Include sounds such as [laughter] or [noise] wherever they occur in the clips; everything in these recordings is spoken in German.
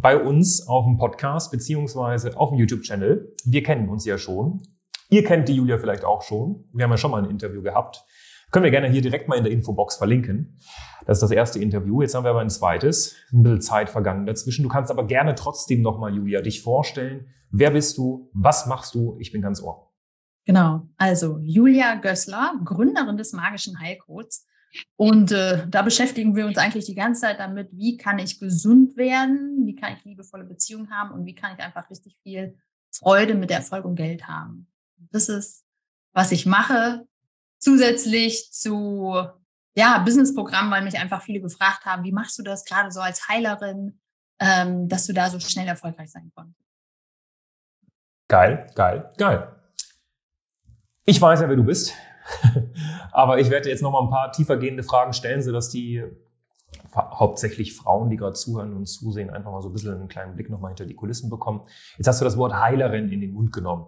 bei uns auf dem Podcast beziehungsweise auf dem YouTube-Channel. Wir kennen uns ja schon. Ihr kennt die Julia vielleicht auch schon. Wir haben ja schon mal ein Interview gehabt. Können wir gerne hier direkt mal in der Infobox verlinken. Das ist das erste Interview. Jetzt haben wir aber ein zweites. Ein bisschen Zeit vergangen dazwischen. Du kannst aber gerne trotzdem nochmal, Julia, dich vorstellen. Wer bist du? Was machst du? Ich bin ganz ohr. Genau. Also Julia Gößler, Gründerin des magischen Heilcodes. Und äh, da beschäftigen wir uns eigentlich die ganze Zeit damit, wie kann ich gesund werden, wie kann ich liebevolle Beziehungen haben und wie kann ich einfach richtig viel Freude mit Erfolg und Geld haben. Das ist, was ich mache, zusätzlich zu ja, Businessprogramm, weil mich einfach viele gefragt haben, wie machst du das gerade so als Heilerin, ähm, dass du da so schnell erfolgreich sein konntest. Geil, geil, geil. Ich weiß ja, wer du bist. [laughs] Aber ich werde jetzt noch mal ein paar tiefergehende Fragen stellen, sodass die hauptsächlich Frauen, die gerade zuhören und zusehen, einfach mal so ein bisschen einen kleinen Blick noch mal hinter die Kulissen bekommen. Jetzt hast du das Wort Heilerin in den Mund genommen.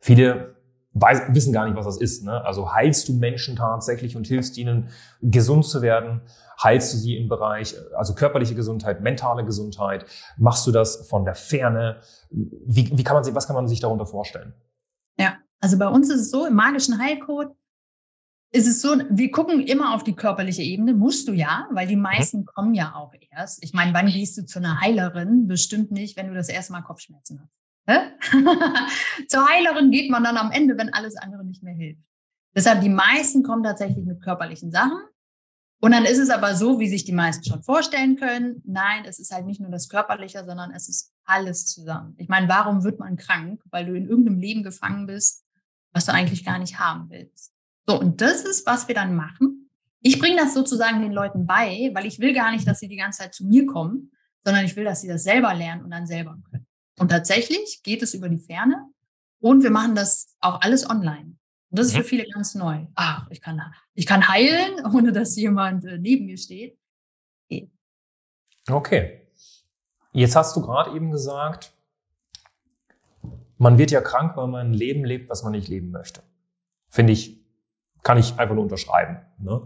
Viele weiß, wissen gar nicht, was das ist. Ne? Also heilst du Menschen tatsächlich und hilfst ihnen, gesund zu werden? Heilst du sie im Bereich, also körperliche Gesundheit, mentale Gesundheit? Machst du das von der Ferne? Wie, wie kann man sich, was kann man sich darunter vorstellen? Ja, also bei uns ist es so, im magischen Heilcode ist es so, wir gucken immer auf die körperliche Ebene, musst du ja, weil die mhm. meisten kommen ja auch erst. Ich meine, wann gehst du zu einer Heilerin? Bestimmt nicht, wenn du das erste Mal Kopfschmerzen hast. [laughs] Zur Heilerin geht man dann am Ende, wenn alles andere nicht mehr hilft. Deshalb die meisten kommen tatsächlich mit körperlichen Sachen. Und dann ist es aber so, wie sich die meisten schon vorstellen können. Nein, es ist halt nicht nur das Körperliche, sondern es ist alles zusammen. Ich meine, warum wird man krank? Weil du in irgendeinem Leben gefangen bist, was du eigentlich gar nicht haben willst. So, und das ist, was wir dann machen. Ich bringe das sozusagen den Leuten bei, weil ich will gar nicht, dass sie die ganze Zeit zu mir kommen, sondern ich will, dass sie das selber lernen und dann selber können. Und tatsächlich geht es über die Ferne und wir machen das auch alles online. Und das ist für mhm. viele ganz neu. Ach, ich kann, ich kann heilen, [laughs] ohne dass jemand äh, neben mir steht. Okay. okay. Jetzt hast du gerade eben gesagt, man wird ja krank, weil man ein Leben lebt, was man nicht leben möchte. Finde ich, kann ich einfach nur unterschreiben. Ne?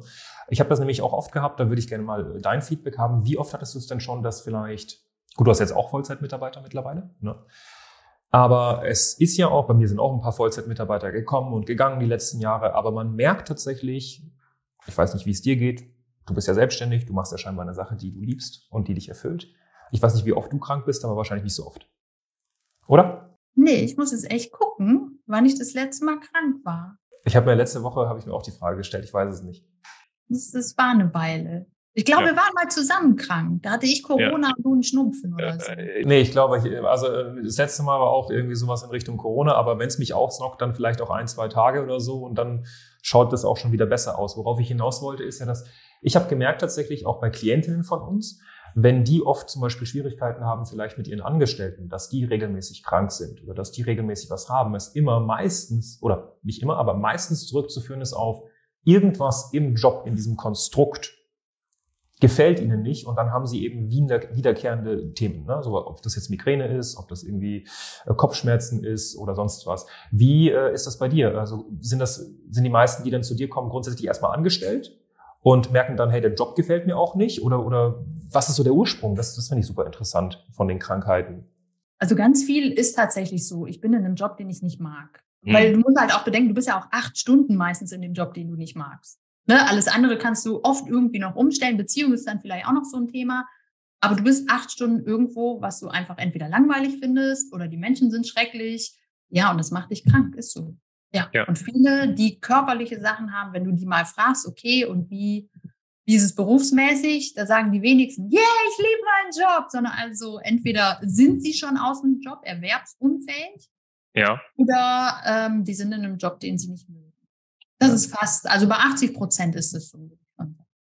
Ich habe das nämlich auch oft gehabt, da würde ich gerne mal dein Feedback haben. Wie oft hattest du es denn schon, dass vielleicht Gut, du hast jetzt auch Vollzeitmitarbeiter mittlerweile. Ne? Aber es ist ja auch, bei mir sind auch ein paar Vollzeitmitarbeiter gekommen und gegangen die letzten Jahre, aber man merkt tatsächlich, ich weiß nicht, wie es dir geht, du bist ja selbstständig, du machst ja scheinbar eine Sache, die du liebst und die dich erfüllt. Ich weiß nicht, wie oft du krank bist, aber wahrscheinlich nicht so oft. Oder? Nee, ich muss jetzt echt gucken, wann ich das letzte Mal krank war. Ich habe mir letzte Woche, habe ich mir auch die Frage gestellt, ich weiß es nicht. Das, das war eine Weile. Ich glaube, ja. wir waren mal zusammen krank. Da hatte ich Corona ja. und du einen Schnupfen oder so. Äh, nee, ich glaube, ich, also äh, das letzte Mal war auch irgendwie sowas in Richtung Corona, aber wenn es mich aufsnockt, dann vielleicht auch ein, zwei Tage oder so und dann schaut das auch schon wieder besser aus. Worauf ich hinaus wollte, ist ja, dass ich habe gemerkt tatsächlich auch bei Klientinnen von uns, wenn die oft zum Beispiel Schwierigkeiten haben, vielleicht mit ihren Angestellten, dass die regelmäßig krank sind oder dass die regelmäßig was haben, es immer meistens, oder nicht immer, aber meistens zurückzuführen ist auf irgendwas im Job, in diesem Konstrukt, gefällt ihnen nicht und dann haben sie eben wiederkehrende Themen, ne? so, ob das jetzt Migräne ist, ob das irgendwie äh, Kopfschmerzen ist oder sonst was. Wie äh, ist das bei dir? Also sind das sind die meisten, die dann zu dir kommen, grundsätzlich erstmal angestellt und merken dann, hey, der Job gefällt mir auch nicht oder oder was ist so der Ursprung? Das, das finde ich super interessant von den Krankheiten. Also ganz viel ist tatsächlich so. Ich bin in einem Job, den ich nicht mag. Hm. Weil du musst halt auch bedenken, du bist ja auch acht Stunden meistens in dem Job, den du nicht magst. Ne? Alles andere kannst du oft irgendwie noch umstellen. Beziehung ist dann vielleicht auch noch so ein Thema. Aber du bist acht Stunden irgendwo, was du einfach entweder langweilig findest oder die Menschen sind schrecklich. Ja, und das macht dich krank, ist so. Ja. ja. Und viele, die körperliche Sachen haben, wenn du die mal fragst, okay, und wie, wie ist es berufsmäßig, da sagen die wenigsten, yeah, ich liebe meinen Job, sondern also entweder sind sie schon aus dem Job erwerbsunfähig ja. oder ähm, die sind in einem Job, den sie nicht mögen. Das ist fast, also bei 80 Prozent ist es so.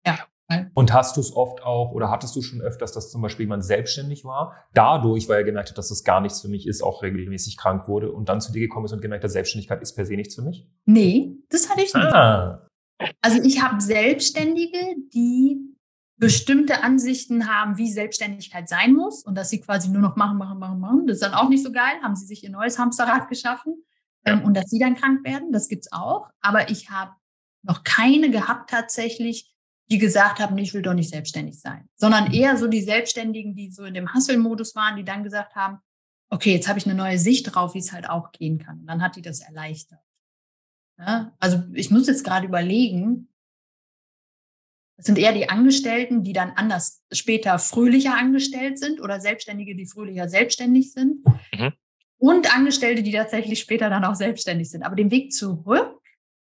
Ja. Und hast du es oft auch oder hattest du schon öfters, dass zum Beispiel jemand selbstständig war, dadurch, weil er gemerkt hat, dass das gar nichts für mich ist, auch regelmäßig krank wurde und dann zu dir gekommen ist und gemerkt hat, Selbstständigkeit ist per se nichts für mich? Nee, das hatte ich nicht. Ah. Also ich habe Selbstständige, die bestimmte Ansichten haben, wie Selbstständigkeit sein muss und dass sie quasi nur noch machen, machen, machen, machen. Das ist dann auch nicht so geil. Haben sie sich ihr neues Hamsterrad geschaffen ähm, und dass sie dann krank werden, das gibt's auch. Aber ich habe noch keine gehabt tatsächlich, die gesagt haben, ich will doch nicht selbstständig sein, sondern eher so die Selbstständigen, die so in dem Hustle-Modus waren, die dann gesagt haben, okay, jetzt habe ich eine neue Sicht drauf, wie es halt auch gehen kann. Und dann hat die das erleichtert. Ja? Also ich muss jetzt gerade überlegen, das sind eher die Angestellten, die dann anders später fröhlicher angestellt sind oder Selbstständige, die fröhlicher selbstständig sind. Mhm. Und Angestellte, die tatsächlich später dann auch selbstständig sind. Aber den Weg zurück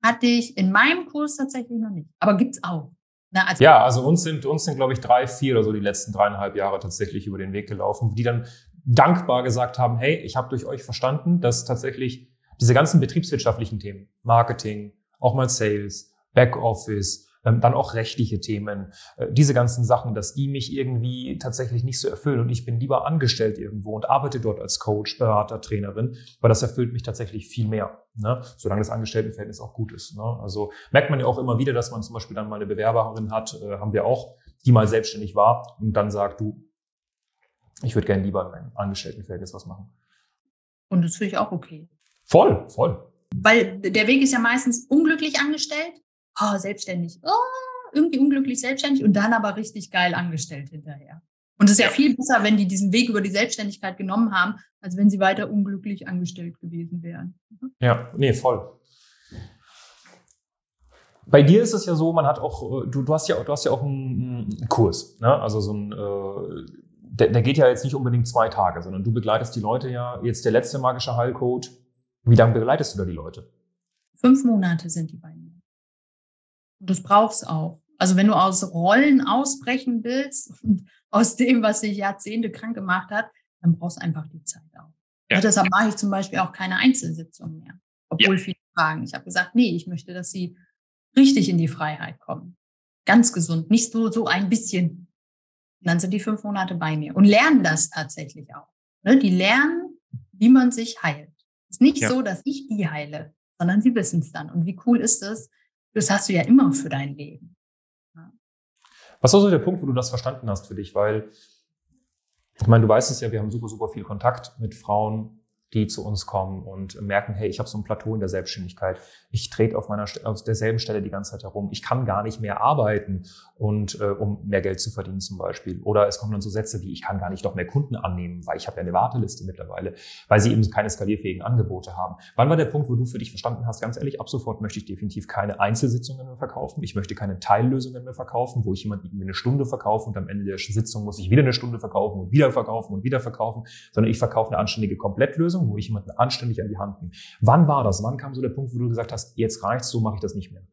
hatte ich in meinem Kurs tatsächlich noch nicht. Aber gibt's auch. Na, also ja, also uns sind, uns sind, glaube ich, drei, vier oder so die letzten dreieinhalb Jahre tatsächlich über den Weg gelaufen, die dann dankbar gesagt haben, hey, ich habe durch euch verstanden, dass tatsächlich diese ganzen betriebswirtschaftlichen Themen, Marketing, auch mal Sales, Backoffice, ähm, dann auch rechtliche Themen, äh, diese ganzen Sachen, dass die mich irgendwie tatsächlich nicht so erfüllen und ich bin lieber angestellt irgendwo und arbeite dort als Coach, Berater, Trainerin, weil das erfüllt mich tatsächlich viel mehr, ne? solange das Angestelltenverhältnis auch gut ist. Ne? Also merkt man ja auch immer wieder, dass man zum Beispiel dann mal eine Bewerberin hat, äh, haben wir auch, die mal selbstständig war und dann sagt, du, ich würde gerne lieber in einem Angestelltenverhältnis was machen. Und das finde ich auch okay. Voll, voll. Weil der Weg ist ja meistens unglücklich angestellt oh, selbstständig, oh, irgendwie unglücklich selbstständig und dann aber richtig geil angestellt hinterher. Und es ist ja viel besser, wenn die diesen Weg über die Selbstständigkeit genommen haben, als wenn sie weiter unglücklich angestellt gewesen wären. Mhm. Ja, nee, voll. Bei dir ist es ja so, man hat auch, du, du hast ja, du hast ja auch einen, einen Kurs, ne? also so ein, äh, der, der geht ja jetzt nicht unbedingt zwei Tage, sondern du begleitest die Leute ja, jetzt der letzte magische Heilcode. Wie lange begleitest du da die Leute? Fünf Monate sind die bei mir. Und das brauchst auch. Also wenn du aus Rollen ausbrechen willst [laughs] und aus dem, was sich Jahrzehnte krank gemacht hat, dann brauchst du einfach die Zeit auch. Ja. Und deshalb mache ich zum Beispiel auch keine Einzelsitzung mehr. Obwohl ja. viele fragen. Ich habe gesagt, nee, ich möchte, dass sie richtig in die Freiheit kommen. Ganz gesund, nicht so, so ein bisschen. Und dann sind die fünf Monate bei mir und lernen das tatsächlich auch. Ne? Die lernen, wie man sich heilt. Es ist nicht ja. so, dass ich die heile, sondern sie wissen es dann. Und wie cool ist es, das hast du ja immer für dein Leben. Ja. Was war so der Punkt, wo du das verstanden hast für dich? Weil, ich meine, du weißt es ja, wir haben super, super viel Kontakt mit Frauen, die zu uns kommen und merken, hey, ich habe so ein Plateau in der Selbstständigkeit. Ich trete auf meiner auf derselben Stelle die ganze Zeit herum. Ich kann gar nicht mehr arbeiten und äh, um mehr Geld zu verdienen zum Beispiel. Oder es kommen dann so Sätze wie, ich kann gar nicht noch mehr Kunden annehmen, weil ich habe ja eine Warteliste mittlerweile, weil sie eben keine skalierfähigen Angebote haben. Wann war der Punkt, wo du für dich verstanden hast, ganz ehrlich, ab sofort möchte ich definitiv keine Einzelsitzungen mehr verkaufen. Ich möchte keine Teillösungen mehr verkaufen, wo ich jemand irgendwie eine Stunde verkaufe und am Ende der Sitzung muss ich wieder eine Stunde verkaufen und wieder verkaufen und wieder verkaufen, sondern ich verkaufe eine anständige Komplettlösung Lösung, wo ich jemanden anständig an die Hand nehme. Wann war das? Wann kam so der Punkt, wo du gesagt hast, jetzt reicht's, so mache ich das nicht mehr?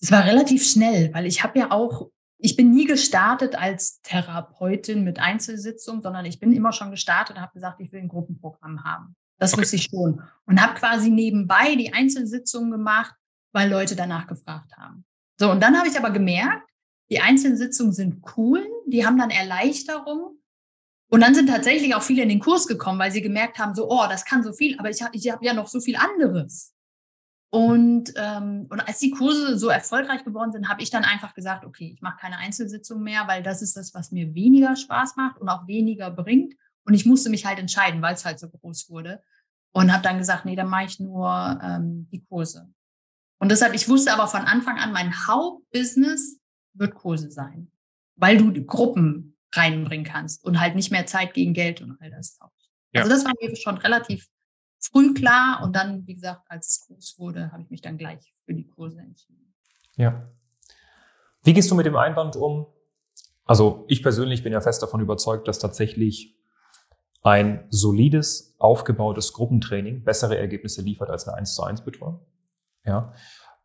Es war relativ schnell, weil ich habe ja auch, ich bin nie gestartet als Therapeutin mit Einzelsitzungen, sondern ich bin immer schon gestartet und habe gesagt, ich will ein Gruppenprogramm haben. Das okay. wusste ich schon. Und habe quasi nebenbei die Einzelsitzungen gemacht, weil Leute danach gefragt haben. So, und dann habe ich aber gemerkt, die Einzelsitzungen sind cool, die haben dann Erleichterung und dann sind tatsächlich auch viele in den Kurs gekommen, weil sie gemerkt haben, so, oh, das kann so viel, aber ich habe ich hab ja noch so viel anderes. Und, ähm, und als die Kurse so erfolgreich geworden sind, habe ich dann einfach gesagt, okay, ich mache keine Einzelsitzung mehr, weil das ist das, was mir weniger Spaß macht und auch weniger bringt. Und ich musste mich halt entscheiden, weil es halt so groß wurde. Und habe dann gesagt, nee, dann mache ich nur ähm, die Kurse. Und deshalb, ich wusste aber von Anfang an, mein Hauptbusiness wird Kurse sein, weil du Gruppen reinbringen kannst und halt nicht mehr Zeit gegen Geld und all das tauscht. Ja. Also das war mir schon relativ früh klar und dann, wie gesagt, als es groß wurde, habe ich mich dann gleich für die Kurse entschieden. Ja. Wie gehst du mit dem Einwand um? Also ich persönlich bin ja fest davon überzeugt, dass tatsächlich ein solides, aufgebautes Gruppentraining bessere Ergebnisse liefert als eine 1 zu 1 Betreuung. Ja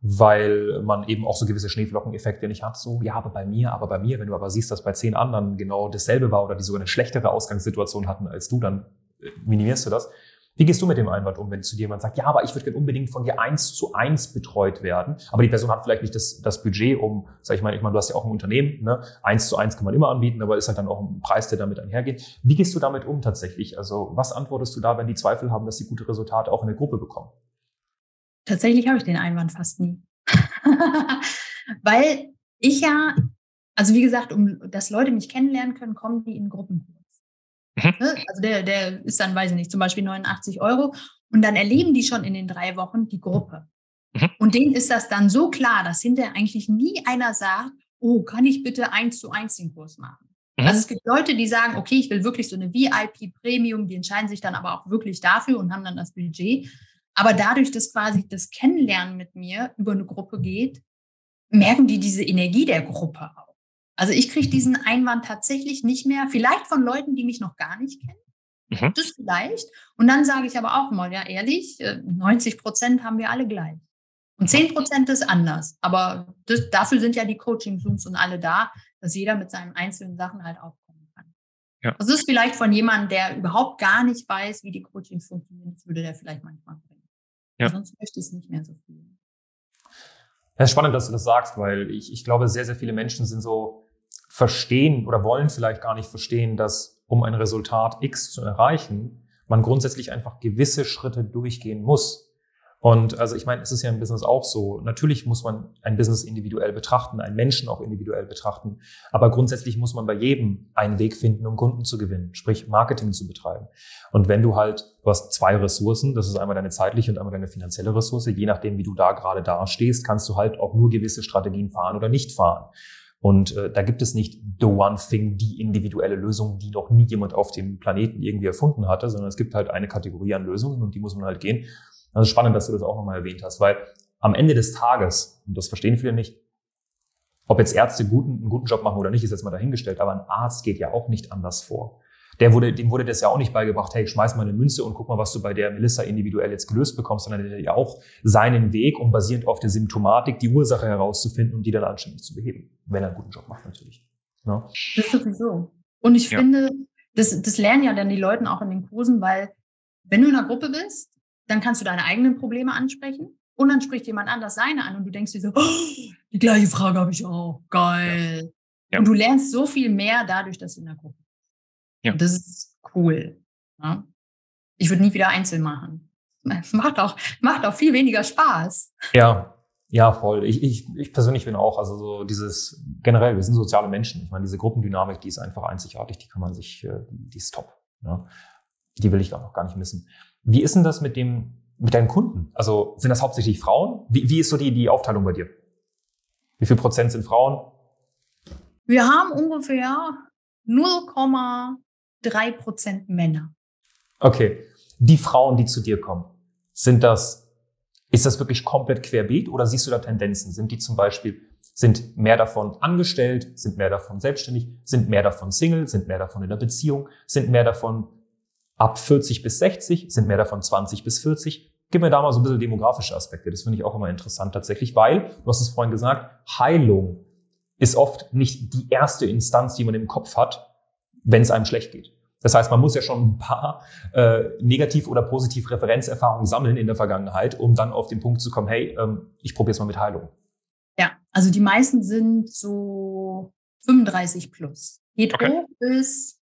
weil man eben auch so gewisse Schneeflockeneffekte nicht hat. So, ja, aber bei mir, aber bei mir, wenn du aber siehst, dass bei zehn anderen genau dasselbe war oder die sogar eine schlechtere Ausgangssituation hatten als du, dann äh, minimierst du das. Wie gehst du mit dem Einwand um, wenn zu dir jemand sagt, ja, aber ich würde unbedingt von dir eins zu eins betreut werden, aber die Person hat vielleicht nicht das, das Budget, um, sag ich mal, ich meine, du hast ja auch ein Unternehmen, ne? eins zu eins kann man immer anbieten, aber ist halt dann auch ein Preis, der damit einhergeht. Wie gehst du damit um tatsächlich? Also was antwortest du da, wenn die Zweifel haben, dass sie gute Resultate auch in der Gruppe bekommen? Tatsächlich habe ich den Einwand fast nie. [laughs] Weil ich ja, also wie gesagt, um dass Leute mich kennenlernen können, kommen die in Gruppen. Mhm. Ne? Also der, der ist dann, weiß ich nicht, zum Beispiel 89 Euro. Und dann erleben die schon in den drei Wochen die Gruppe. Mhm. Und denen ist das dann so klar, dass hinterher eigentlich nie einer sagt, oh, kann ich bitte eins zu eins den Kurs machen? Mhm. Also es gibt Leute, die sagen, okay, ich will wirklich so eine VIP Premium, die entscheiden sich dann aber auch wirklich dafür und haben dann das Budget. Aber dadurch, dass quasi das Kennenlernen mit mir über eine Gruppe geht, merken die diese Energie der Gruppe auch. Also ich kriege diesen Einwand tatsächlich nicht mehr, vielleicht von Leuten, die mich noch gar nicht kennen. Mhm. Das vielleicht. Und dann sage ich aber auch mal, ja ehrlich, 90 äh, Prozent haben wir alle gleich. Und 10 Prozent ist anders. Aber das, dafür sind ja die Coaching-Zooms und alle da, dass jeder mit seinen einzelnen Sachen halt aufkommen kann. Ja. Das ist vielleicht von jemandem, der überhaupt gar nicht weiß, wie die Coachings funktionieren. Das würde der vielleicht manchmal bringen. Ja. Sonst möchte ich es nicht mehr so viel. Es ist spannend, dass du das sagst, weil ich, ich glaube, sehr, sehr viele Menschen sind so verstehen oder wollen vielleicht gar nicht verstehen, dass um ein Resultat X zu erreichen, man grundsätzlich einfach gewisse Schritte durchgehen muss. Und also ich meine, es ist ja im Business auch so. Natürlich muss man ein Business individuell betrachten, einen Menschen auch individuell betrachten. Aber grundsätzlich muss man bei jedem einen Weg finden, um Kunden zu gewinnen, sprich Marketing zu betreiben. Und wenn du halt, du hast zwei Ressourcen, das ist einmal deine zeitliche und einmal deine finanzielle Ressource. Je nachdem, wie du da gerade dastehst, kannst du halt auch nur gewisse Strategien fahren oder nicht fahren. Und äh, da gibt es nicht the one thing, die individuelle Lösung, die noch nie jemand auf dem Planeten irgendwie erfunden hatte, sondern es gibt halt eine Kategorie an Lösungen und die muss man halt gehen. Also spannend, dass du das auch nochmal erwähnt hast, weil am Ende des Tages, und das verstehen viele nicht, ob jetzt Ärzte guten, einen guten Job machen oder nicht, ist jetzt mal dahingestellt, aber ein Arzt geht ja auch nicht anders vor der wurde, dem wurde das ja auch nicht beigebracht, hey, schmeiß mal eine Münze und guck mal, was du bei der Melissa individuell jetzt gelöst bekommst, sondern der hat ja auch seinen Weg, um basierend auf der Symptomatik die Ursache herauszufinden und die dann anständig zu beheben. Wenn er einen guten Job macht, natürlich. Ja. Das sowieso. Und ich ja. finde, das, das lernen ja dann die Leute auch in den Kursen, weil wenn du in einer Gruppe bist, dann kannst du deine eigenen Probleme ansprechen und dann spricht jemand anders seine an und du denkst dir so, oh, die gleiche Frage habe ich auch. Geil. Ja. Ja. Und du lernst so viel mehr dadurch, dass du in der Gruppe ja. Das ist cool. Ja? Ne? Ich würde nie wieder einzeln machen. [laughs] Macht auch, macht auch viel weniger Spaß. Ja, ja, voll. Ich, ich, ich persönlich bin auch, also so dieses, generell, wir sind soziale Menschen. Ich meine, diese Gruppendynamik, die ist einfach einzigartig, die kann man sich, äh, die ist top. Ja? Die will ich auch noch gar nicht missen. Wie ist denn das mit dem, mit deinen Kunden? Also sind das hauptsächlich Frauen? Wie, wie ist so die, die Aufteilung bei dir? Wie viel Prozent sind Frauen? Wir haben ungefähr 0, drei Prozent Männer. Okay. Die Frauen, die zu dir kommen, sind das, ist das wirklich komplett querbeet oder siehst du da Tendenzen? Sind die zum Beispiel, sind mehr davon angestellt, sind mehr davon selbstständig, sind mehr davon Single, sind mehr davon in der Beziehung, sind mehr davon ab 40 bis 60, sind mehr davon 20 bis 40? Gib mir da mal so ein bisschen demografische Aspekte. Das finde ich auch immer interessant tatsächlich, weil, du hast es vorhin gesagt, Heilung ist oft nicht die erste Instanz, die man im Kopf hat, wenn es einem schlecht geht. Das heißt, man muss ja schon ein paar äh, negativ oder positiv Referenzerfahrungen sammeln in der Vergangenheit, um dann auf den Punkt zu kommen, hey, ähm, ich probiere es mal mit Heilung. Ja, also die meisten sind so 35 plus. Geht okay. hoch bis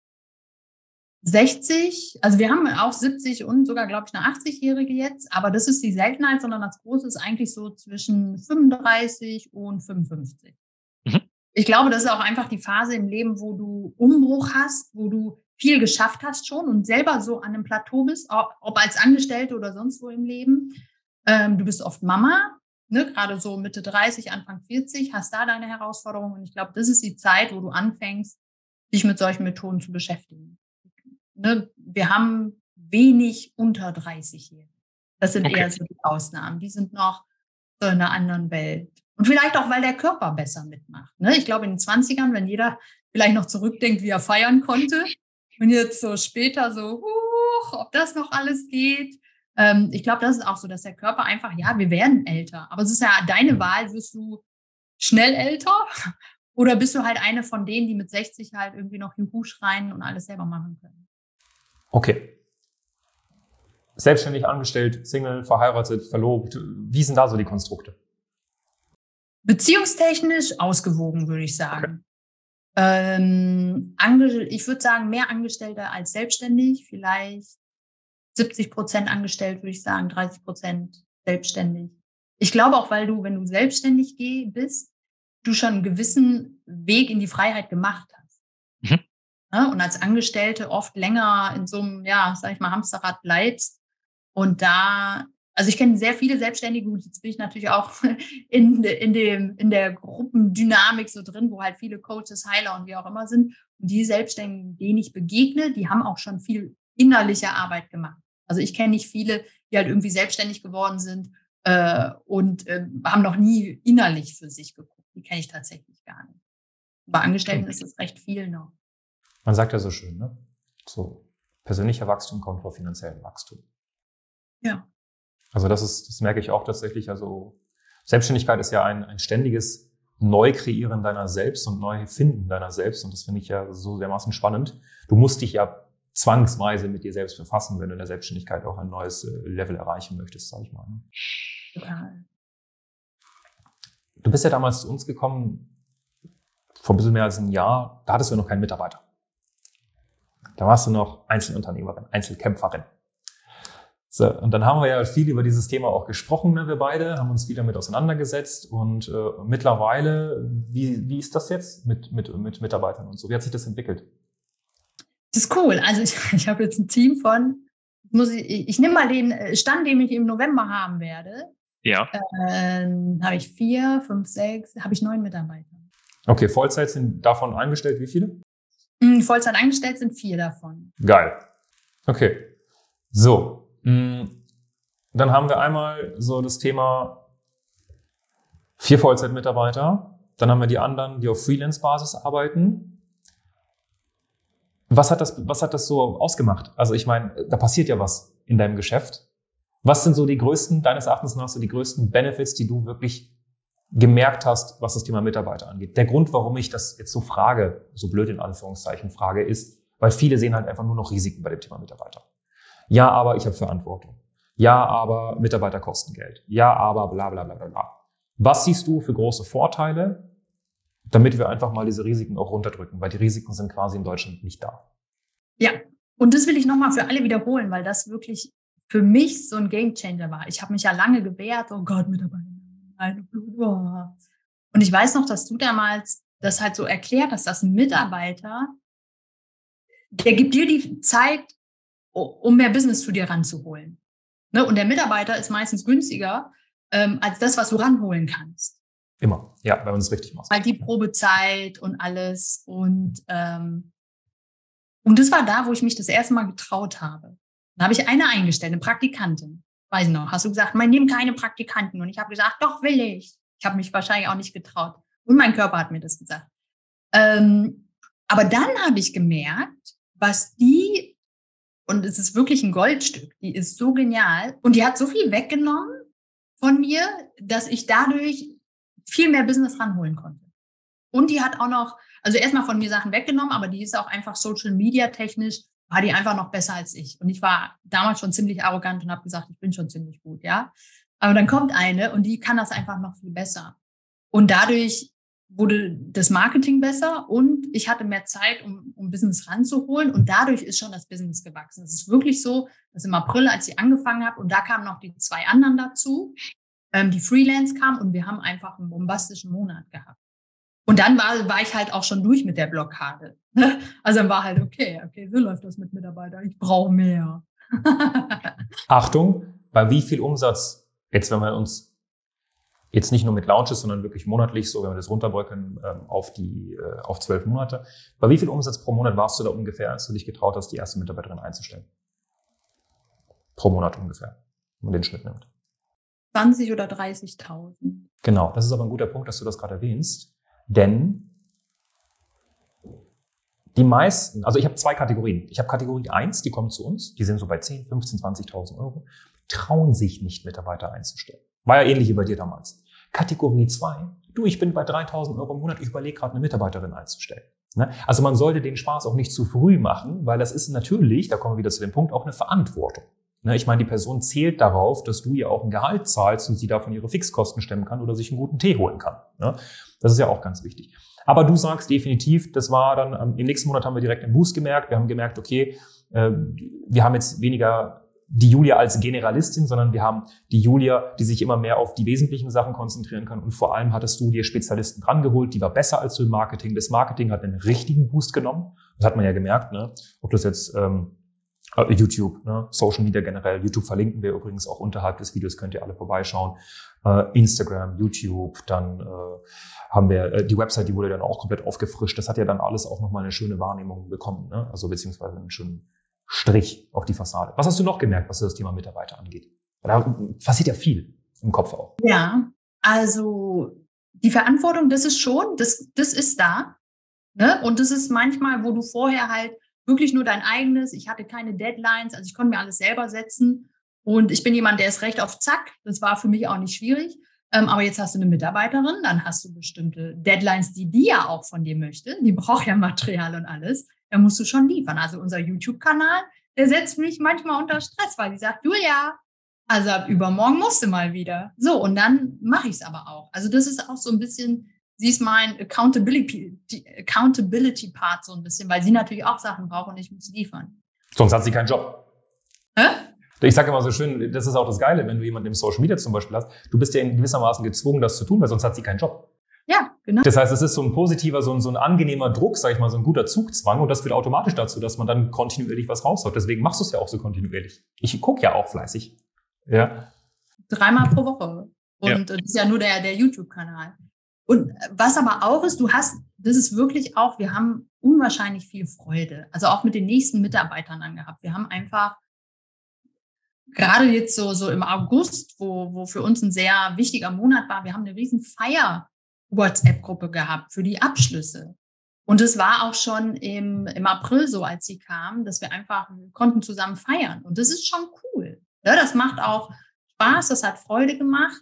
60. Also wir haben auch 70 und sogar, glaube ich, eine 80-Jährige jetzt. Aber das ist die Seltenheit, sondern das Große ist eigentlich so zwischen 35 und 55. Mhm. Ich glaube, das ist auch einfach die Phase im Leben, wo du Umbruch hast, wo du viel geschafft hast schon und selber so an einem Plateau bist, ob als Angestellte oder sonst wo im Leben. Ähm, du bist oft Mama, ne, gerade so Mitte 30, Anfang 40, hast da deine Herausforderungen. Und ich glaube, das ist die Zeit, wo du anfängst, dich mit solchen Methoden zu beschäftigen. Ne, wir haben wenig unter 30 hier. Das sind okay. eher so die Ausnahmen. Die sind noch so in einer anderen Welt. Und vielleicht auch, weil der Körper besser mitmacht. Ne? Ich glaube, in den 20ern, wenn jeder vielleicht noch zurückdenkt, wie er feiern konnte, und jetzt so später so, huch, ob das noch alles geht. Ähm, ich glaube, das ist auch so, dass der Körper einfach, ja, wir werden älter. Aber es ist ja deine Wahl, wirst du schnell älter [laughs] oder bist du halt eine von denen, die mit 60 halt irgendwie noch Juhu schreien und alles selber machen können? Okay. Selbstständig, angestellt, Single, verheiratet, verlobt. Wie sind da so die Konstrukte? Beziehungstechnisch ausgewogen, würde ich sagen. Okay. Ähm, ich würde sagen, mehr Angestellte als selbstständig, vielleicht 70 Prozent angestellt, würde ich sagen, 30 Prozent selbstständig. Ich glaube auch, weil du, wenn du selbstständig bist, du schon einen gewissen Weg in die Freiheit gemacht hast. Mhm. Ja, und als Angestellte oft länger in so einem, ja, sag ich mal, Hamsterrad bleibst. Und da, also ich kenne sehr viele Selbstständige, gut, jetzt bin ich natürlich auch [laughs] in, in, dem, in der Gruppendynamik so drin, wo halt viele Coaches, Heiler und wie auch immer sind. Und die Selbstständigen, denen ich begegne, die haben auch schon viel innerliche Arbeit gemacht. Also ich kenne nicht viele, die halt irgendwie selbstständig geworden sind äh, und äh, haben noch nie innerlich für sich geguckt. Die kenne ich tatsächlich gar nicht. Bei Angestellten ist es recht viel noch. Man sagt ja so schön, ne? So, persönlicher Wachstum kommt vor finanziellem Wachstum. Ja. Also das ist, das merke ich auch tatsächlich. Also Selbstständigkeit ist ja ein, ein ständiges Neukreieren deiner selbst und Neufinden deiner selbst. Und das finde ich ja so dermaßen spannend. Du musst dich ja zwangsweise mit dir selbst befassen, wenn du in der Selbstständigkeit auch ein neues äh, Level erreichen möchtest, sage ich mal. Ne? Total. Du bist ja damals zu uns gekommen, vor ein bisschen mehr als einem Jahr, da hattest du noch keinen Mitarbeiter. Da warst du noch Einzelunternehmerin, Einzelkämpferin. So, und dann haben wir ja viel über dieses Thema auch gesprochen, ne, wir beide, haben uns wieder mit auseinandergesetzt und äh, mittlerweile, wie, wie ist das jetzt mit, mit, mit Mitarbeitern und so? Wie hat sich das entwickelt? Das ist cool. Also ich, [laughs] ich habe jetzt ein Team von, muss ich, ich nehme mal den äh, Stand, den ich im November haben werde. Ja. Ähm, habe ich vier, fünf, sechs, habe ich neun Mitarbeiter. Okay, Vollzeit sind davon eingestellt wie viele? Hm, Vollzeit eingestellt sind vier davon. Geil. Okay. So. Hm, dann haben wir einmal so das Thema vier Vollzeitmitarbeiter. Dann haben wir die anderen, die auf Freelance-Basis arbeiten. Was hat das, was hat das so ausgemacht? Also ich meine, da passiert ja was in deinem Geschäft. Was sind so die größten, deines Erachtens nach, so die größten Benefits, die du wirklich gemerkt hast, was das Thema Mitarbeiter angeht? Der Grund, warum ich das jetzt so frage, so blöd in Anführungszeichen frage, ist, weil viele sehen halt einfach nur noch Risiken bei dem Thema Mitarbeiter. Ja, aber ich habe Verantwortung. Ja, aber Mitarbeiter kosten Geld. Ja, aber bla bla bla bla bla. Was siehst du für große Vorteile damit wir einfach mal diese Risiken auch runterdrücken, weil die Risiken sind quasi in Deutschland nicht da. Ja, und das will ich nochmal für alle wiederholen, weil das wirklich für mich so ein Gamechanger war. Ich habe mich ja lange gewehrt, oh Gott, Mitarbeiter. Oh. Und ich weiß noch, dass du damals das halt so erklärt hast, dass ein Mitarbeiter, der gibt dir die Zeit, um mehr Business zu dir ranzuholen. Ne? Und der Mitarbeiter ist meistens günstiger ähm, als das, was du ranholen kannst. Immer, ja, wenn man es richtig macht. Weil die Probezeit und alles und ähm, und das war da, wo ich mich das erste Mal getraut habe. Dann habe ich eine eingestellt, eine Praktikantin. Weiß ich noch, hast du gesagt, man nimmt keine Praktikanten. Und ich habe gesagt, doch will ich. Ich habe mich wahrscheinlich auch nicht getraut. Und mein Körper hat mir das gesagt. Ähm, aber dann habe ich gemerkt, was die, und es ist wirklich ein Goldstück, die ist so genial und die hat so viel weggenommen von mir, dass ich dadurch viel mehr Business ranholen konnte. Und die hat auch noch, also erstmal von mir Sachen weggenommen, aber die ist auch einfach Social Media technisch, war die einfach noch besser als ich. Und ich war damals schon ziemlich arrogant und habe gesagt, ich bin schon ziemlich gut, ja. Aber dann kommt eine und die kann das einfach noch viel besser. Und dadurch wurde das Marketing besser und ich hatte mehr Zeit, um, um Business ranzuholen. Und dadurch ist schon das Business gewachsen. Es ist wirklich so, dass im April, als ich angefangen habe, und da kamen noch die zwei anderen dazu, ähm, die Freelance kam und wir haben einfach einen bombastischen Monat gehabt. Und dann war, war ich halt auch schon durch mit der Blockade. [laughs] Also dann war halt, okay, okay, so läuft das mit Mitarbeitern. Ich brauche mehr. [laughs] Achtung, bei wie viel Umsatz, jetzt wenn wir uns jetzt nicht nur mit Launches, sondern wirklich monatlich, so wenn wir das runterbröckeln ähm, auf die äh, auf zwölf Monate, bei wie viel Umsatz pro Monat warst du da ungefähr, als du dich getraut hast, die erste Mitarbeiterin einzustellen? Pro Monat ungefähr, wenn man den Schnitt nimmt. 20 oder 30.000. Genau, das ist aber ein guter Punkt, dass du das gerade erwähnst, denn die meisten, also ich habe zwei Kategorien. Ich habe Kategorie 1, die kommen zu uns, die sind so bei 10, 15, 20.000 Euro, trauen sich nicht, Mitarbeiter einzustellen. War ja ähnlich wie bei dir damals. Kategorie 2, du, ich bin bei 3.000 Euro im Monat, ich überlege gerade eine Mitarbeiterin einzustellen. Ne? Also man sollte den Spaß auch nicht zu früh machen, weil das ist natürlich, da kommen wir wieder zu dem Punkt, auch eine Verantwortung. Ne, ich meine, die Person zählt darauf, dass du ihr auch ein Gehalt zahlst und sie davon ihre Fixkosten stemmen kann oder sich einen guten Tee holen kann. Ne? Das ist ja auch ganz wichtig. Aber du sagst definitiv, das war dann, ähm, im nächsten Monat haben wir direkt einen Boost gemerkt. Wir haben gemerkt, okay, äh, wir haben jetzt weniger die Julia als Generalistin, sondern wir haben die Julia, die sich immer mehr auf die wesentlichen Sachen konzentrieren kann. Und vor allem hattest du dir Spezialisten drangeholt, die war besser als du im Marketing. Das Marketing hat einen richtigen Boost genommen. Das hat man ja gemerkt, ne? ob das jetzt ähm, äh, YouTube, ne? Social Media generell. YouTube verlinken wir übrigens auch unterhalb des Videos, könnt ihr alle vorbeischauen. Äh, Instagram, YouTube, dann äh, haben wir äh, die Website, die wurde dann auch komplett aufgefrischt. Das hat ja dann alles auch nochmal eine schöne Wahrnehmung bekommen, ne? also beziehungsweise einen schönen Strich auf die Fassade. Was hast du noch gemerkt, was das Thema Mitarbeiter angeht? Da passiert ja viel im Kopf auch. Ja, also die Verantwortung, das ist schon, das, das ist da. Ne? Und das ist manchmal, wo du vorher halt wirklich nur dein eigenes. Ich hatte keine Deadlines, also ich konnte mir alles selber setzen. Und ich bin jemand, der ist recht auf Zack. Das war für mich auch nicht schwierig. Ähm, aber jetzt hast du eine Mitarbeiterin, dann hast du bestimmte Deadlines, die die ja auch von dir möchte. Die braucht ja Material und alles. Da musst du schon liefern. Also unser YouTube-Kanal, der setzt mich manchmal unter Stress, weil die sagt, Julia, also ab übermorgen musst du mal wieder. So, und dann mache ich es aber auch. Also das ist auch so ein bisschen sie ist mein Accountability, Accountability so ein bisschen, weil sie natürlich auch Sachen braucht und ich muss liefern. Sonst hat sie keinen Job. Hä? Ich sage immer so schön, das ist auch das Geile, wenn du jemanden im Social Media zum Beispiel hast. Du bist ja in gewissermaßen gezwungen, das zu tun, weil sonst hat sie keinen Job. Ja, genau. Das heißt, es ist so ein positiver, so ein, so ein angenehmer Druck, sag ich mal, so ein guter Zugzwang und das führt automatisch dazu, dass man dann kontinuierlich was raushaut. Deswegen machst du es ja auch so kontinuierlich. Ich gucke ja auch fleißig. Ja. Dreimal pro Woche. Und ja. das ist ja nur der, der YouTube-Kanal. Und was aber auch ist, du hast, das ist wirklich auch, wir haben unwahrscheinlich viel Freude. Also auch mit den nächsten Mitarbeitern dann gehabt. Wir haben einfach gerade jetzt so, so im August, wo, wo für uns ein sehr wichtiger Monat war, wir haben eine riesen Feier WhatsApp-Gruppe gehabt für die Abschlüsse. Und es war auch schon im, im April so, als sie kamen, dass wir einfach konnten zusammen feiern. Und das ist schon cool. Ja, das macht auch Spaß, das hat Freude gemacht.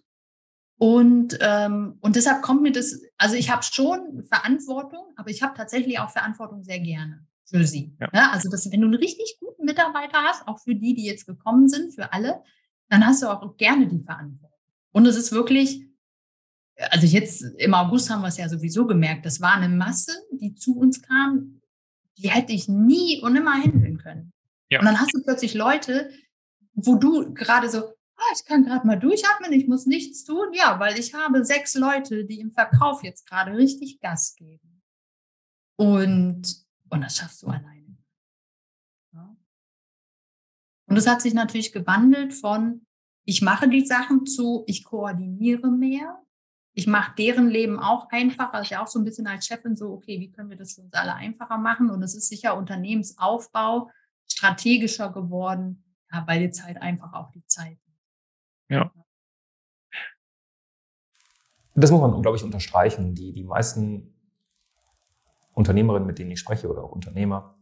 Und, ähm, und deshalb kommt mir das, also ich habe schon Verantwortung, aber ich habe tatsächlich auch Verantwortung sehr gerne für sie. Ja. Ja, also dass, wenn du einen richtig guten Mitarbeiter hast, auch für die, die jetzt gekommen sind, für alle, dann hast du auch gerne die Verantwortung. Und es ist wirklich, also jetzt im August haben wir es ja sowieso gemerkt, das war eine Masse, die zu uns kam, die hätte ich nie und nimmer handeln können. Ja. Und dann hast du plötzlich Leute, wo du gerade so, ah, ich kann gerade mal durchatmen, ich muss nichts tun. Ja, weil ich habe sechs Leute, die im Verkauf jetzt gerade richtig Gas geben. Und, und das schaffst du alleine. Ja. Und es hat sich natürlich gewandelt von, ich mache die Sachen zu, ich koordiniere mehr. Ich mache deren Leben auch einfacher. Also ja auch so ein bisschen als Chefin so, okay, wie können wir das für uns alle einfacher machen? Und es ist sicher Unternehmensaufbau strategischer geworden, ja, weil jetzt halt einfach auch die Zeit ja. Das muss man, glaube ich, unterstreichen. Die, die meisten Unternehmerinnen, mit denen ich spreche oder auch Unternehmer,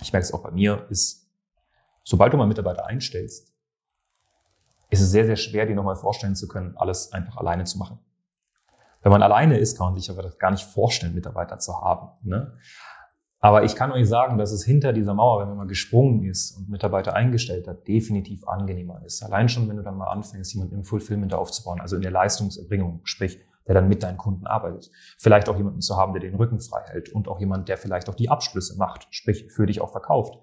ich merke es auch bei mir, ist, sobald du mal Mitarbeiter einstellst, ist es sehr, sehr schwer, dir nochmal vorstellen zu können, alles einfach alleine zu machen. Wenn man alleine ist, kann man sich aber gar nicht vorstellen, Mitarbeiter zu haben. Ne? Aber ich kann euch sagen, dass es hinter dieser Mauer, wenn man mal gesprungen ist und Mitarbeiter eingestellt hat, definitiv angenehmer ist. Allein schon, wenn du dann mal anfängst, jemanden im Fulfillment aufzubauen, also in der Leistungserbringung, sprich, der dann mit deinen Kunden arbeitet. Vielleicht auch jemanden zu haben, der den Rücken frei hält und auch jemand, der vielleicht auch die Abschlüsse macht, sprich, für dich auch verkauft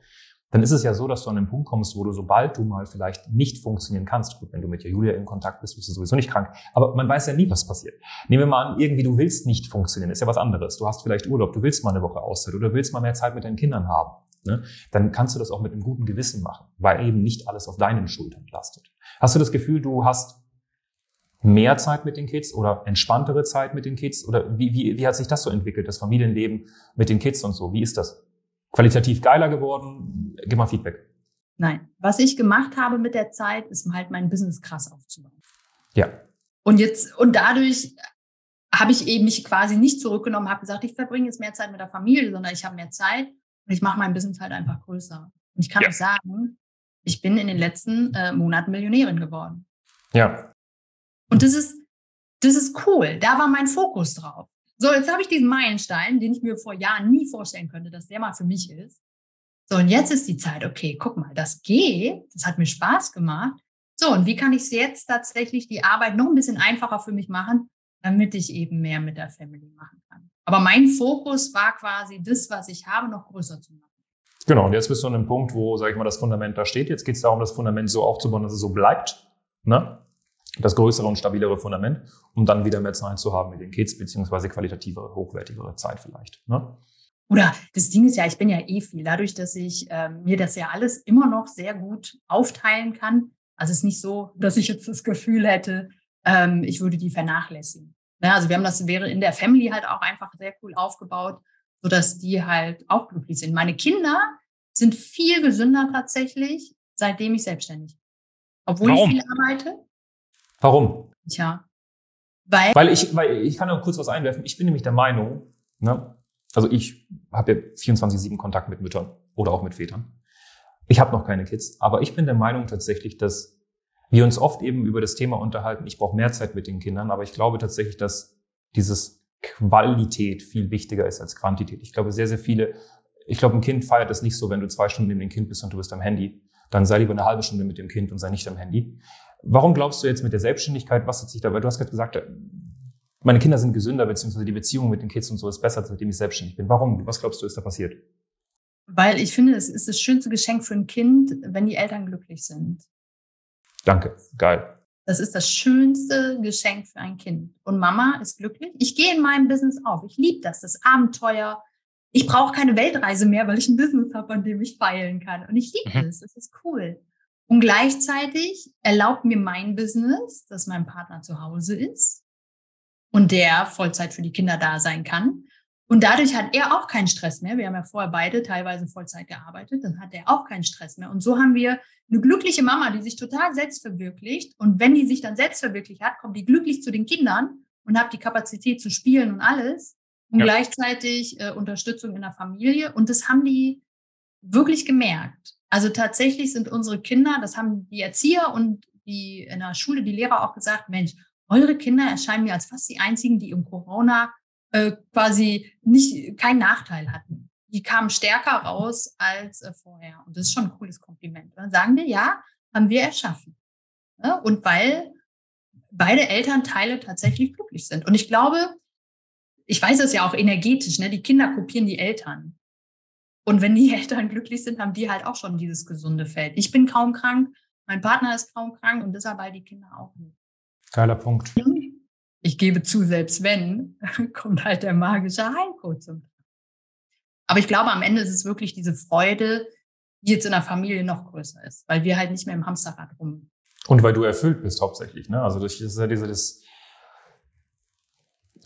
dann ist es ja so, dass du an den Punkt kommst, wo du, sobald du mal vielleicht nicht funktionieren kannst, gut, wenn du mit der Julia in Kontakt bist, bist du sowieso nicht krank, aber man weiß ja nie, was passiert. Nehmen wir mal an, irgendwie du willst nicht funktionieren, ist ja was anderes. Du hast vielleicht Urlaub, du willst mal eine Woche Auszeit oder willst mal mehr Zeit mit deinen Kindern haben. Ne? Dann kannst du das auch mit einem guten Gewissen machen, weil eben nicht alles auf deinen Schultern lastet. Hast du das Gefühl, du hast mehr Zeit mit den Kids oder entspanntere Zeit mit den Kids? Oder wie, wie, wie hat sich das so entwickelt, das Familienleben mit den Kids und so? Wie ist das? Qualitativ geiler geworden? Gib mal Feedback. Nein. Was ich gemacht habe mit der Zeit, ist halt mein Business krass aufzubauen. Ja. Und jetzt, und dadurch habe ich eben mich quasi nicht zurückgenommen, habe gesagt, ich verbringe jetzt mehr Zeit mit der Familie, sondern ich habe mehr Zeit und ich mache mein Business halt einfach größer. Und ich kann ja. euch sagen, ich bin in den letzten äh, Monaten Millionärin geworden. Ja. Und das ist, das ist cool. Da war mein Fokus drauf. So, jetzt habe ich diesen Meilenstein, den ich mir vor Jahren nie vorstellen könnte, dass der mal für mich ist. So, und jetzt ist die Zeit, okay, guck mal, das geht, das hat mir Spaß gemacht. So, und wie kann ich jetzt tatsächlich die Arbeit noch ein bisschen einfacher für mich machen, damit ich eben mehr mit der Family machen kann. Aber mein Fokus war quasi das, was ich habe, noch größer zu machen. Genau, und jetzt bist du an einem Punkt, wo, sag ich mal, das Fundament da steht. Jetzt geht es darum, das Fundament so aufzubauen, dass es so bleibt. Ne? Das größere und stabilere Fundament, um dann wieder mehr Zeit zu haben mit den Kids, beziehungsweise qualitativere, hochwertigere Zeit vielleicht. Ne? Oder das Ding ist ja, ich bin ja eh viel. Dadurch, dass ich äh, mir das ja alles immer noch sehr gut aufteilen kann. Also es ist nicht so, dass ich jetzt das Gefühl hätte, ähm, ich würde die vernachlässigen. Ja, also wir haben das wäre in der Family halt auch einfach sehr cool aufgebaut, so dass die halt auch glücklich sind. Meine Kinder sind viel gesünder tatsächlich, seitdem ich selbstständig bin. Obwohl Warum? ich viel arbeite. Warum? Tja. Weil, weil ich, weil ich kann noch kurz was einwerfen. Ich bin nämlich der Meinung, ne, also ich habe ja 24-7 Kontakt mit Müttern oder auch mit Vätern. Ich habe noch keine Kids, aber ich bin der Meinung tatsächlich, dass wir uns oft eben über das Thema unterhalten, ich brauche mehr Zeit mit den Kindern, aber ich glaube tatsächlich, dass dieses Qualität viel wichtiger ist als Quantität. Ich glaube, sehr, sehr viele, ich glaube, ein Kind feiert es nicht so, wenn du zwei Stunden neben dem Kind bist und du bist am Handy. Dann sei lieber eine halbe Stunde mit dem Kind und sei nicht am Handy. Warum glaubst du jetzt mit der Selbstständigkeit, was hat sich dabei, du hast gerade gesagt, meine Kinder sind gesünder, beziehungsweise die Beziehung mit den Kids und so ist besser, seitdem ich selbstständig bin. Warum? Was glaubst du, ist da passiert? Weil ich finde, es ist das schönste Geschenk für ein Kind, wenn die Eltern glücklich sind. Danke, geil. Das ist das schönste Geschenk für ein Kind. Und Mama ist glücklich. Ich gehe in meinem Business auf. Ich liebe das, das Abenteuer. Ich brauche keine Weltreise mehr, weil ich ein Business habe, an dem ich feilen kann. Und ich liebe mhm. das. Das ist cool. Und gleichzeitig erlaubt mir mein Business, dass mein Partner zu Hause ist und der Vollzeit für die Kinder da sein kann. Und dadurch hat er auch keinen Stress mehr. Wir haben ja vorher beide teilweise Vollzeit gearbeitet. Dann hat er auch keinen Stress mehr. Und so haben wir eine glückliche Mama, die sich total selbst verwirklicht. Und wenn die sich dann selbst verwirklicht hat, kommt die glücklich zu den Kindern und hat die Kapazität zu spielen und alles. Und ja. gleichzeitig äh, Unterstützung in der Familie. Und das haben die wirklich gemerkt. Also tatsächlich sind unsere Kinder, das haben die Erzieher und die in der Schule, die Lehrer auch gesagt, Mensch, eure Kinder erscheinen mir als fast die einzigen, die im Corona äh, quasi nicht keinen Nachteil hatten. Die kamen stärker raus als äh, vorher. Und das ist schon ein cooles Kompliment. dann sagen wir, ja, haben wir erschaffen. Ja, und weil beide Elternteile tatsächlich glücklich sind. Und ich glaube, ich weiß es ja auch energetisch, ne? die Kinder kopieren die Eltern. Und wenn die [laughs] Eltern glücklich sind, haben die halt auch schon dieses gesunde Feld. Ich bin kaum krank, mein Partner ist kaum krank und deshalb all die Kinder auch nicht. Geiler Punkt ich gebe zu, selbst wenn, [laughs] kommt halt der magische Heilcode zum Tragen. Aber ich glaube, am Ende ist es wirklich diese Freude, die jetzt in der Familie noch größer ist, weil wir halt nicht mehr im Hamsterrad rum. Und weil du erfüllt bist hauptsächlich. Ne? Also das ist ja diese, das,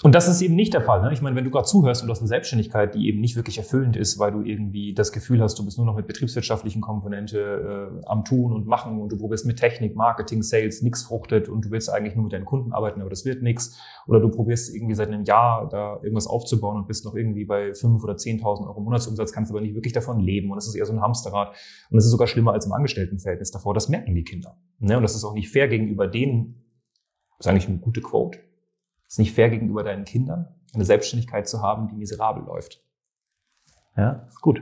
und das ist eben nicht der Fall. Ne? Ich meine, wenn du gerade zuhörst und du hast eine Selbstständigkeit, die eben nicht wirklich erfüllend ist, weil du irgendwie das Gefühl hast, du bist nur noch mit betriebswirtschaftlichen Komponente äh, am Tun und Machen und du probierst mit Technik, Marketing, Sales, nichts fruchtet und du willst eigentlich nur mit deinen Kunden arbeiten, aber das wird nichts. Oder du probierst irgendwie seit einem Jahr da irgendwas aufzubauen und bist noch irgendwie bei fünf oder zehntausend Euro Monatsumsatz, kannst aber nicht wirklich davon leben und es ist eher so ein Hamsterrad. Und es ist sogar schlimmer als im Angestelltenverhältnis davor. Das merken die Kinder. Ne? Und das ist auch nicht fair gegenüber denen. Das ist eigentlich eine gute Quote ist nicht fair gegenüber deinen Kindern, eine Selbstständigkeit zu haben, die miserabel läuft. Ja, ist gut.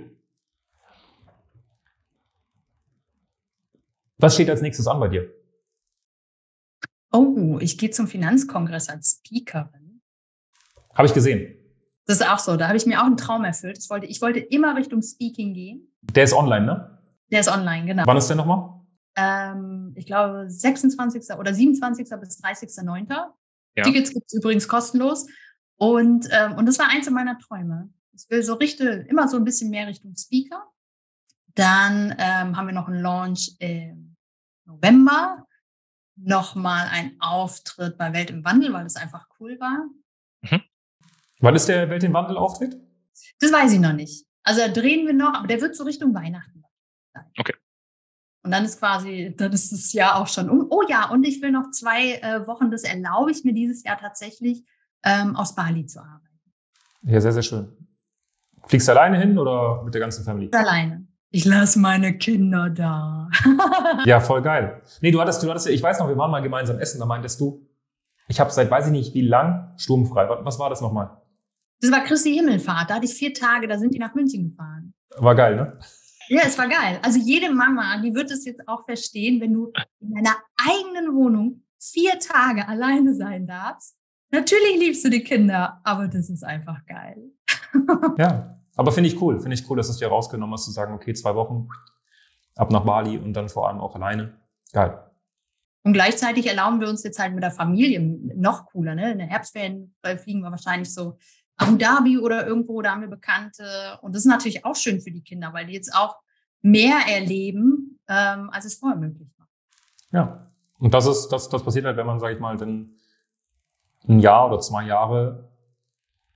Was steht als nächstes an bei dir? Oh, ich gehe zum Finanzkongress als Speakerin. Habe ich gesehen. Das ist auch so. Da habe ich mir auch einen Traum erfüllt. Ich wollte, ich wollte immer Richtung Speaking gehen. Der ist online, ne? Der ist online, genau. Wann ist der nochmal? Ähm, ich glaube 26. oder 27. bis 30.09. Ja. Tickets gibt es übrigens kostenlos. Und, ähm, und das war eins meiner Träume. Ich will so richte, immer so ein bisschen mehr Richtung Speaker. Dann ähm, haben wir noch einen Launch im November. Nochmal ein Auftritt bei Welt im Wandel, weil es einfach cool war. Mhm. Wann ist der Welt im Wandel Auftritt? Das weiß ich noch nicht. Also da drehen wir noch, aber der wird so Richtung Weihnachten sein. Okay. Und dann ist quasi, dann ist das Jahr auch schon um. Oh ja, und ich will noch zwei äh, Wochen, das erlaube ich mir dieses Jahr tatsächlich, ähm, aus Bali zu arbeiten. Ja, sehr, sehr schön. Fliegst du alleine hin oder mit der ganzen Familie? Alleine. Ich lasse meine Kinder da. [laughs] ja, voll geil. Nee, du hattest, du hattest, ich weiß noch, wir waren mal gemeinsam essen, da meintest du, ich habe seit weiß ich nicht wie lang sturmfrei. Was war das nochmal? Das war Christi Himmelfahrt. Da hatte ich vier Tage, da sind die nach München gefahren. War geil, ne? Ja, es war geil. Also jede Mama, die wird es jetzt auch verstehen, wenn du in deiner eigenen Wohnung vier Tage alleine sein darfst. Natürlich liebst du die Kinder, aber das ist einfach geil. [laughs] ja, aber finde ich cool. Finde ich cool, dass du es dir rausgenommen hast, zu sagen, okay, zwei Wochen ab nach Bali und dann vor allem auch alleine. Geil. Und gleichzeitig erlauben wir uns jetzt halt mit der Familie noch cooler. Ne? In der Herbstferien fliegen wir wahrscheinlich so Abu Dhabi oder irgendwo, da haben wir Bekannte. Und das ist natürlich auch schön für die Kinder, weil die jetzt auch mehr erleben, ähm, als es vorher möglich war. Ja, und das ist, das, das passiert halt, wenn man, sage ich mal, dann ein Jahr oder zwei Jahre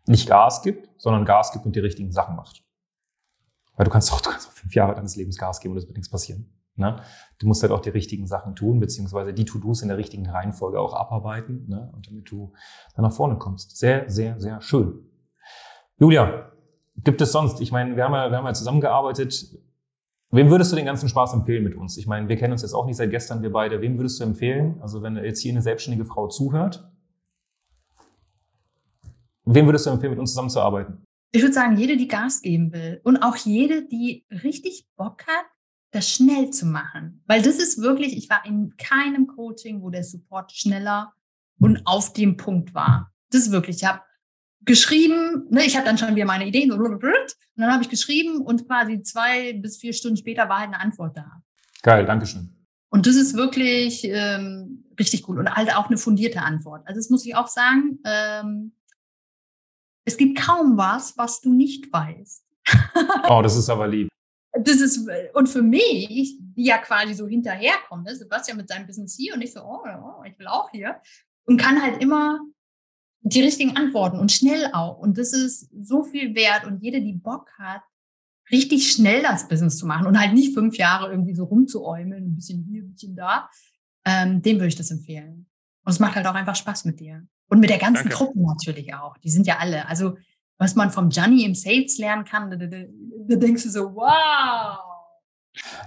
nicht Gas gibt, sondern Gas gibt und die richtigen Sachen macht. Weil du kannst auch, du kannst auch fünf Jahre deines Lebens Gas geben und es wird nichts passieren. Ne? Du musst halt auch die richtigen Sachen tun, beziehungsweise die To-Dos in der richtigen Reihenfolge auch abarbeiten, ne? und damit du dann nach vorne kommst. Sehr, sehr, sehr schön. Julia, gibt es sonst? Ich meine, wir haben ja, wir haben ja zusammengearbeitet. Wem würdest du den ganzen Spaß empfehlen mit uns? Ich meine, wir kennen uns jetzt auch nicht seit gestern, wir beide. Wem würdest du empfehlen? Also wenn jetzt hier eine selbstständige Frau zuhört, wem würdest du empfehlen, mit uns zusammenzuarbeiten? Ich würde sagen, jede, die Gas geben will und auch jede, die richtig Bock hat, das schnell zu machen. Weil das ist wirklich, ich war in keinem Coaching, wo der Support schneller und auf dem Punkt war. Das ist wirklich, ich habe geschrieben, ne, ich habe dann schon wieder meine Ideen und dann habe ich geschrieben und quasi zwei bis vier Stunden später war halt eine Antwort da. Geil, Dankeschön. Und das ist wirklich ähm, richtig gut und halt auch eine fundierte Antwort. Also das muss ich auch sagen, ähm, es gibt kaum was, was du nicht weißt. [laughs] oh, das ist aber lieb. Das ist, und für mich, die ja quasi so hinterherkommt, ne? Sebastian mit seinem Business hier und ich so, oh, oh, ich will auch hier. Und kann halt immer die richtigen Antworten und schnell auch. Und das ist so viel wert. Und jede, die Bock hat, richtig schnell das Business zu machen und halt nicht fünf Jahre irgendwie so rumzuäumeln, ein bisschen hier, ein bisschen da, ähm, dem würde ich das empfehlen. Und es macht halt auch einfach Spaß mit dir. Und mit der ganzen Danke. Truppe natürlich auch. Die sind ja alle. Also, was man vom Gianni im Sales lernen kann, da, da, da denkst du so, wow.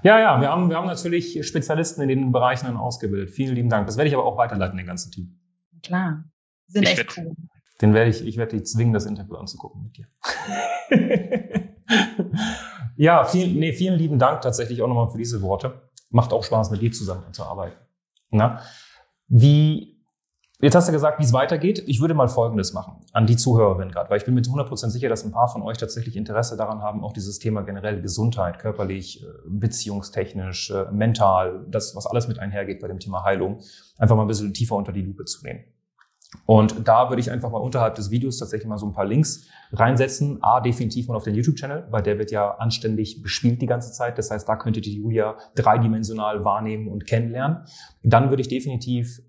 Ja, ja, wir haben, wir haben natürlich Spezialisten in den Bereichen dann ausgebildet. Vielen lieben Dank. Das werde ich aber auch weiterleiten, den ganzen Team. Klar. Sind ich echt werd, cool. Den werde ich, ich werde dich zwingen, das Interview anzugucken mit dir. [laughs] ja, vielen, nee, vielen lieben Dank tatsächlich auch nochmal für diese Worte. Macht auch Spaß, mit dir zusammen zu arbeiten. Na? Wie Jetzt hast du gesagt, wie es weitergeht. Ich würde mal Folgendes machen an die Zuhörerin gerade, weil ich bin mir zu 100% sicher, dass ein paar von euch tatsächlich Interesse daran haben, auch dieses Thema generell Gesundheit, körperlich, äh, beziehungstechnisch, äh, mental, das, was alles mit einhergeht bei dem Thema Heilung, einfach mal ein bisschen tiefer unter die Lupe zu nehmen. Und da würde ich einfach mal unterhalb des Videos tatsächlich mal so ein paar Links reinsetzen. A, definitiv mal auf den YouTube-Channel, weil der wird ja anständig bespielt die ganze Zeit. Das heißt, da könntet ihr Julia dreidimensional wahrnehmen und kennenlernen. Dann würde ich definitiv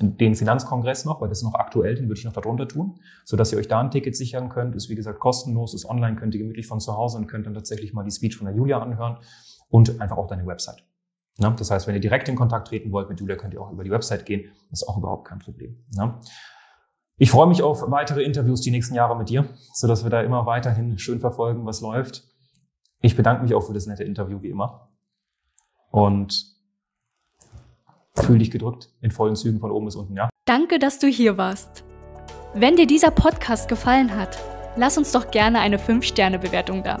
den Finanzkongress noch, weil das ist noch aktuell, den würde ich noch darunter tun, so dass ihr euch da ein Ticket sichern könnt. Ist wie gesagt kostenlos, ist online, könnt ihr gemütlich von zu Hause und könnt dann tatsächlich mal die Speech von der Julia anhören und einfach auch deine Website. Ne? Das heißt, wenn ihr direkt in Kontakt treten wollt mit Julia, könnt ihr auch über die Website gehen. Das ist auch überhaupt kein Problem. Ne? Ich freue mich auf weitere Interviews die nächsten Jahre mit dir, so dass wir da immer weiterhin schön verfolgen, was läuft. Ich bedanke mich auch für das nette Interview wie immer. Und Fühl dich gedrückt in vollen Zügen von oben bis unten, ja? Danke, dass du hier warst. Wenn dir dieser Podcast gefallen hat, lass uns doch gerne eine 5-Sterne-Bewertung da.